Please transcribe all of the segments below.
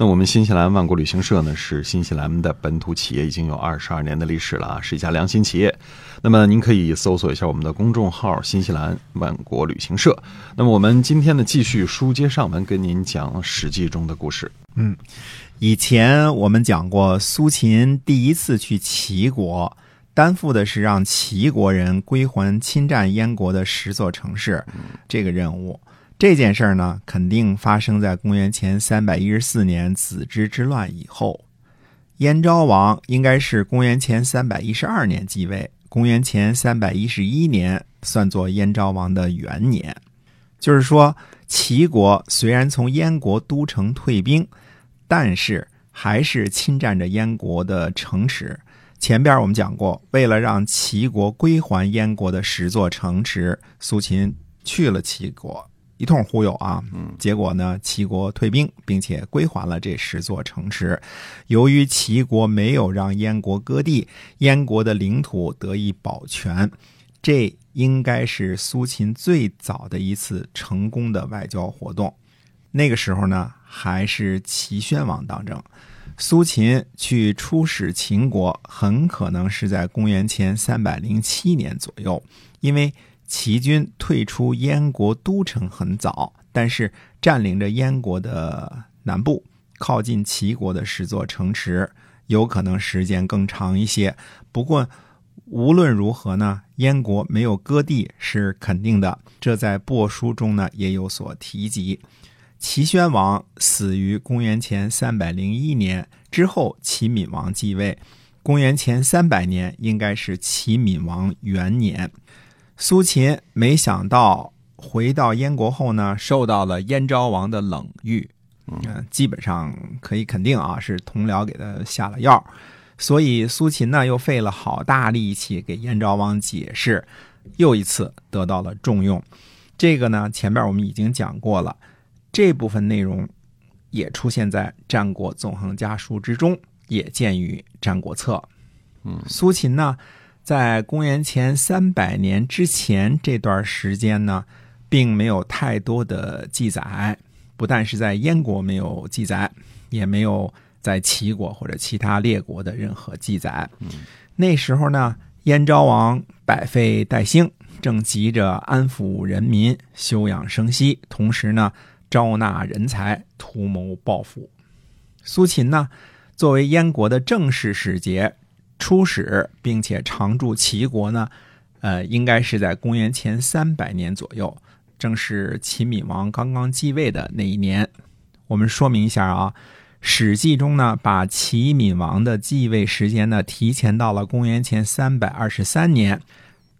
那我们新西兰万国旅行社呢，是新西兰的本土企业，已经有二十二年的历史了啊，是一家良心企业。那么您可以搜索一下我们的公众号“新西兰万国旅行社”。那么我们今天呢，继续书接上文，跟您讲《史记》中的故事。嗯，以前我们讲过，苏秦第一次去齐国，担负的是让齐国人归还侵占燕国的十座城市这个任务。这件事儿呢，肯定发生在公元前三百一十四年子之之乱以后。燕昭王应该是公元前三百一十二年继位，公元前三百一十一年算作燕昭王的元年。就是说，齐国虽然从燕国都城退兵，但是还是侵占着燕国的城池。前边我们讲过，为了让齐国归还燕国的十座城池，苏秦去了齐国。一通忽悠啊，嗯，结果呢，齐国退兵，并且归还了这十座城池。由于齐国没有让燕国割地，燕国的领土得以保全。这应该是苏秦最早的一次成功的外交活动。那个时候呢，还是齐宣王当政。苏秦去出使秦国，很可能是在公元前三百零七年左右，因为。齐军退出燕国都城很早，但是占领着燕国的南部，靠近齐国的十座城池，有可能时间更长一些。不过无论如何呢，燕国没有割地是肯定的，这在帛书中呢也有所提及。齐宣王死于公元前三百零一年之后，齐闵王继位，公元前三百年应该是齐闵王元年。苏秦没想到回到燕国后呢，受到了燕昭王的冷遇，嗯，基本上可以肯定啊，是同僚给他下了药，所以苏秦呢又费了好大力气给燕昭王解释，又一次得到了重用。这个呢，前面我们已经讲过了，这部分内容也出现在《战国纵横家书》之中，也见于《战国策》。嗯，苏秦呢。在公元前三百年之前这段时间呢，并没有太多的记载，不但是在燕国没有记载，也没有在齐国或者其他列国的任何记载。那时候呢，燕昭王百废待兴，正急着安抚人民、休养生息，同时呢，招纳人才，图谋报复。苏秦呢，作为燕国的正式使节。出使并且常驻齐国呢，呃，应该是在公元前三百年左右，正是齐闵王刚刚继位的那一年。我们说明一下啊，《史记》中呢，把齐闵王的继位时间呢提前到了公元前三百二十三年，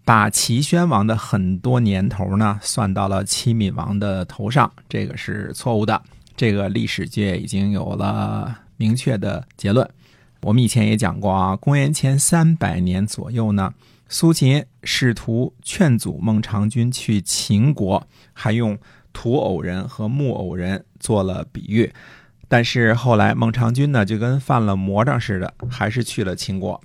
把齐宣王的很多年头呢算到了齐闵王的头上，这个是错误的。这个历史界已经有了明确的结论。我们以前也讲过啊，公元前三百年左右呢，苏秦试图劝阻孟尝君去秦国，还用土偶人和木偶人做了比喻，但是后来孟尝君呢就跟犯了魔障似的，还是去了秦国，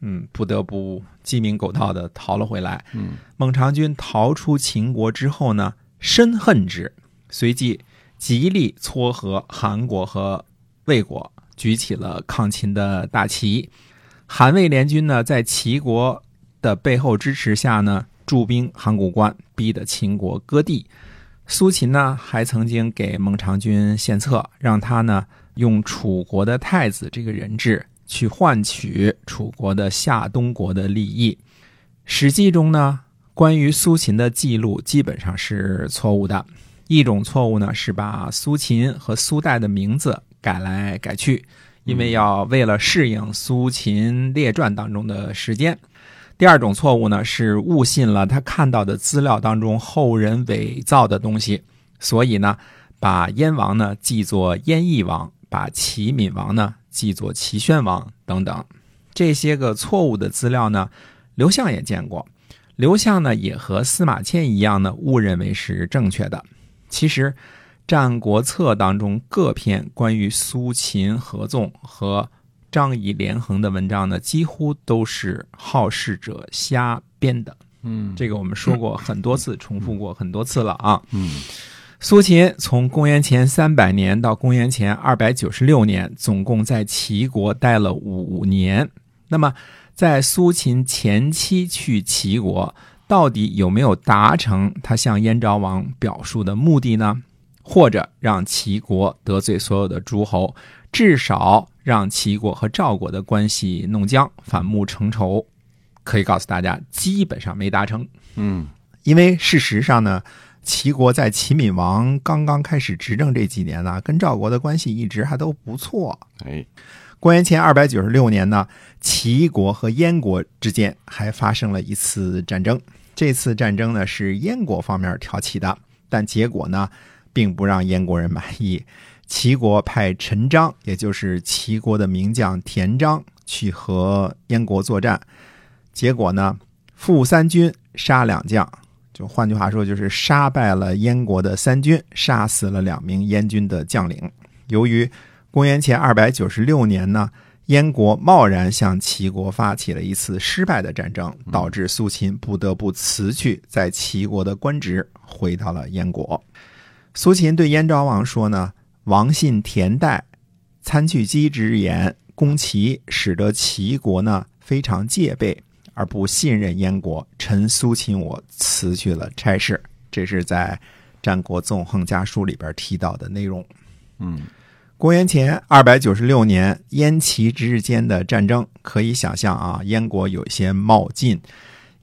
嗯，不得不鸡鸣狗盗的逃了回来。嗯，孟尝君逃出秦国之后呢，深恨之，随即极力撮合韩国和魏国。举起了抗秦的大旗，韩魏联军呢，在齐国的背后支持下呢，驻兵函谷关，逼得秦国割地。苏秦呢，还曾经给孟尝君献策，让他呢用楚国的太子这个人质去换取楚国的夏东国的利益。《史记》中呢，关于苏秦的记录基本上是错误的。一种错误呢，是把苏秦和苏代的名字。改来改去，因为要为了适应《苏秦列传》当中的时间。第二种错误呢，是误信了他看到的资料当中后人伪造的东西，所以呢，把燕王呢记作燕翼王，把齐闵王呢记作齐宣王等等。这些个错误的资料呢，刘向也见过。刘向呢也和司马迁一样呢，误认为是正确的。其实，《战国策》当中各篇关于苏秦合纵和张仪连横的文章呢，几乎都是好事者瞎编的。嗯这个我们说过很多次，重复过很多次了啊。嗯苏秦从公元前三百年到公元前二百九十六年，总共在齐国待了五年。那么，在苏秦前期去齐国，到底有没有达成他向燕昭王表述的目的呢？或者让齐国得罪所有的诸侯，至少让齐国和赵国的关系弄僵，反目成仇？可以告诉大家，基本上没达成。嗯因为事实上呢，齐国在齐闵王刚刚开始执政这几年呢，跟赵国的关系一直还都不错。哎公元前二百九十六年呢，齐国和燕国之间还发生了一次战争。这次战争呢是燕国方面挑起的，但结果呢并不让燕国人满意。齐国派陈章，也就是齐国的名将田章，去和燕国作战，结果呢负三军，杀两将。就换句话说，就是杀败了燕国的三军，杀死了两名燕军的将领。由于公元前二百九十六年呢，燕国贸然向齐国发起了一次失败的战争，导致苏秦不得不辞去在齐国的官职，回到了燕国。苏秦对燕昭王说呢：“王信田代参去机之言，攻齐，使得齐国呢非常戒备，而不信任燕国。臣苏秦我辞去了差事。”这是在《战国纵横家书》里边提到的内容。嗯公元前二百九十六年，燕齐之间的战争，可以想象啊，燕国有些冒进。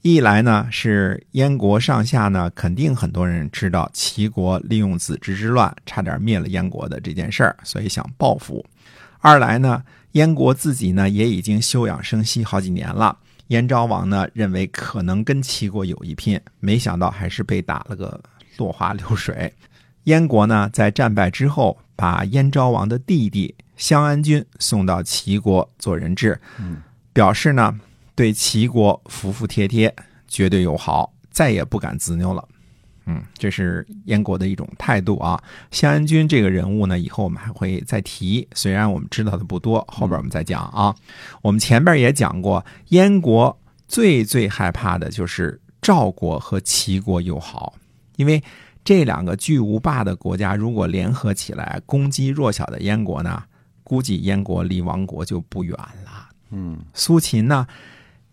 一来呢，是燕国上下呢，肯定很多人知道齐国利用子之之乱，差点灭了燕国的这件事儿，所以想报复；二来呢，燕国自己呢也已经休养生息好几年了。燕昭王呢认为可能跟齐国有一拼，没想到还是被打了个落花流水。燕国呢，在战败之后，把燕昭王的弟弟襄安君送到齐国做人质，表示呢对齐国服服帖帖，绝对友好，再也不敢自拗了。嗯，这是燕国的一种态度啊。襄安君这个人物呢，以后我们还会再提，虽然我们知道的不多，后边我们再讲啊。我们前边也讲过，燕国最最害怕的就是赵国和齐国友好，因为。这两个巨无霸的国家如果联合起来攻击弱小的燕国呢，估计燕国离亡国就不远了。嗯苏秦呢，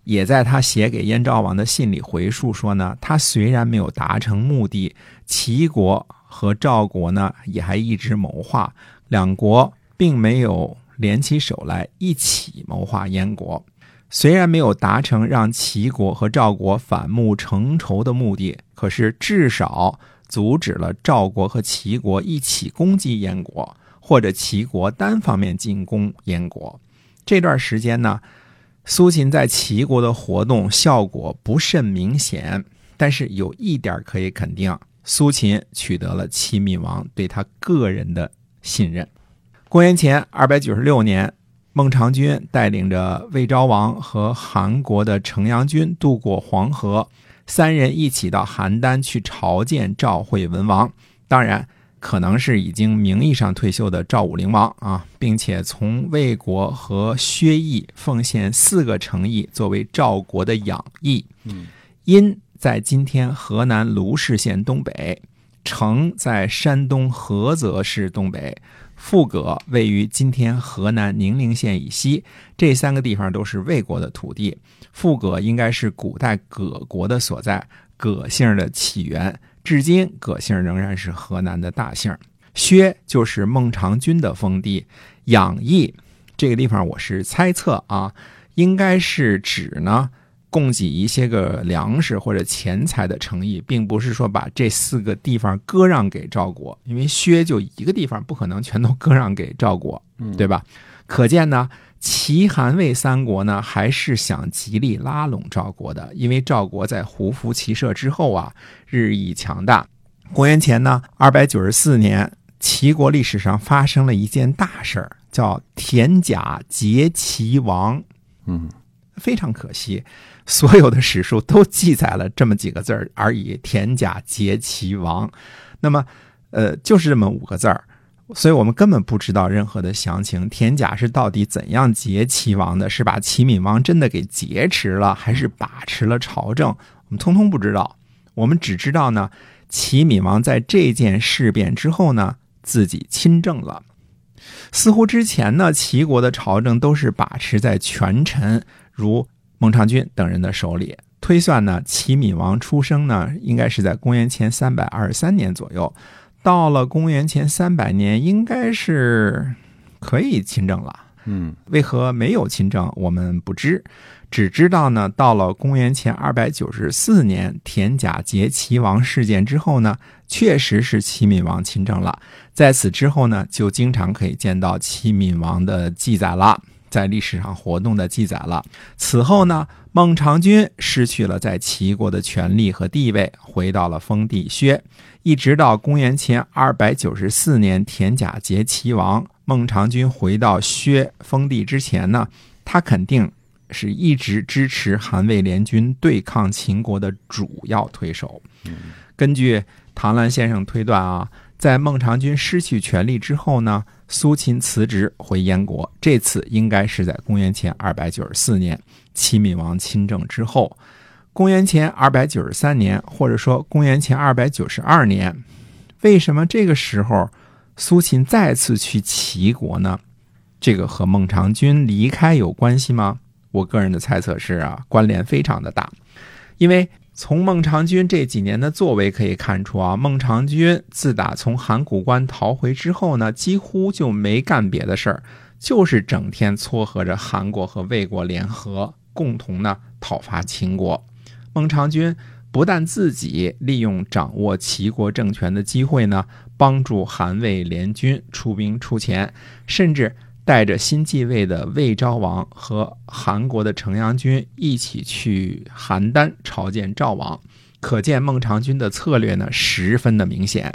也在他写给燕昭王的信里回述说呢，他虽然没有达成目的，齐国和赵国呢也还一直谋划，两国并没有联起手来一起谋划燕国。虽然没有达成让齐国和赵国反目成仇的目的，可是至少阻止了赵国和齐国一起攻击燕国，或者齐国单方面进攻燕国。这段时间呢，苏秦在齐国的活动效果不甚明显，但是有一点可以肯定，苏秦取得了齐闵王对他个人的信任。公元前二百九十六年，孟尝君带领着魏昭王和韩国的城阳君渡过黄河，三人一起到邯郸去朝见赵惠文王。当然，可能是已经名义上退休的赵武灵王啊，并且从魏国和薛邑奉献四个城邑作为赵国的养邑。嗯，殷在今天河南卢氏县东北，城在山东菏泽市东北。富葛位于今天河南宁陵县以西，这三个地方都是魏国的土地。富葛应该是古代葛国的所在，葛姓的起源，至今葛姓仍然是河南的大姓。薛就是孟尝君的封地，养邑这个地方我是猜测啊，应该是指呢供给一些个粮食或者钱财的诚意，并不是说把这四个地方割让给赵国，因为薛就一个地方，不可能全都割让给赵国，对吧？可见呢，齐、韩、魏三国呢，还是想极力拉拢赵国的，因为赵国在胡服骑射之后啊，日益强大。公元前呢，二百九十四年，齐国历史上发生了一件大事儿，叫田甲劫齐王。嗯非常可惜，所有的史书都记载了这么几个字儿而已：田甲劫齐王。那么，呃，就是这么五个字儿。所以我们根本不知道任何的详情。田甲是到底怎样劫齐王的？是把齐闵王真的给劫持了，还是把持了朝政？我们通通不知道。我们只知道呢，齐闵王在这件事变之后呢，自己亲政了。似乎之前呢，齐国的朝政都是把持在权臣如孟尝君等人的手里。推算呢，齐闵王出生呢，应该是在公元前三百二十三年左右。到了公元前三百年，应该是可以亲政了。嗯，为何没有亲政，我们不知，只知道呢，到了公元前二百九十四年田甲劫齐王事件之后呢，确实是齐闵王亲政了。在此之后呢，就经常可以见到齐闵王的记载了，在历史上活动的记载了。此后呢，孟尝君失去了在齐国的权力和地位，回到了封地薛。一直到公元前二百九十四年田甲劫齐王，孟尝君回到薛封地之前呢，他肯定是一直支持韩魏联军对抗秦国的主要推手。根据唐兰先生推断啊，在孟尝君失去权力之后呢，苏秦辞职回燕国，这次应该是在公元前二百九十四年齐闵王亲政之后。公元前二百九十三年，或者说公元前二百九十二年，为什么这个时候苏秦再次去齐国呢？这个和孟尝君离开有关系吗？我个人的猜测是啊，关联非常的大。因为从孟尝君这几年的作为可以看出啊，孟尝君自打从函谷关逃回之后呢，几乎就没干别的事儿，就是整天撮合着韩国和魏国联合，共同呢讨伐秦国。孟尝君不但自己利用掌握齐国政权的机会呢，帮助韩魏联军出兵出钱，甚至带着新继位的魏昭王和韩国的城阳君一起去邯郸朝见赵王。可见孟尝君的策略呢，十分的明显，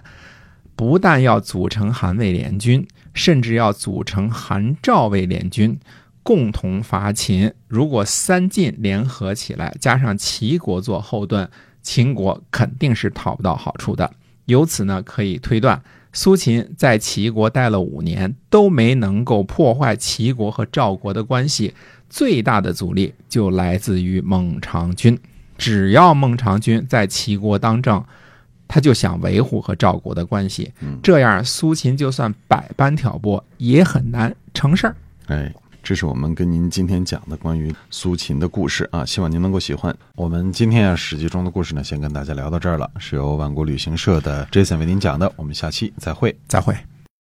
不但要组成韩魏联军，甚至要组成韩赵魏联军。共同伐秦，如果三晋联合起来，加上齐国做后盾，秦国肯定是讨不到好处的。由此呢，可以推断，苏秦在齐国待了五年，都没能够破坏齐国和赵国的关系。最大的阻力就来自于孟尝君。只要孟尝君在齐国当政，他就想维护和赵国的关系。这样，苏秦就算百般挑拨，也很难成事儿。哎。这是我们跟您今天讲的关于苏秦的故事啊，希望您能够喜欢。我们今天啊《史记》中的故事呢，先跟大家聊到这儿了，是由万国旅行社的 Jason 为您讲的，我们下期再会，再会。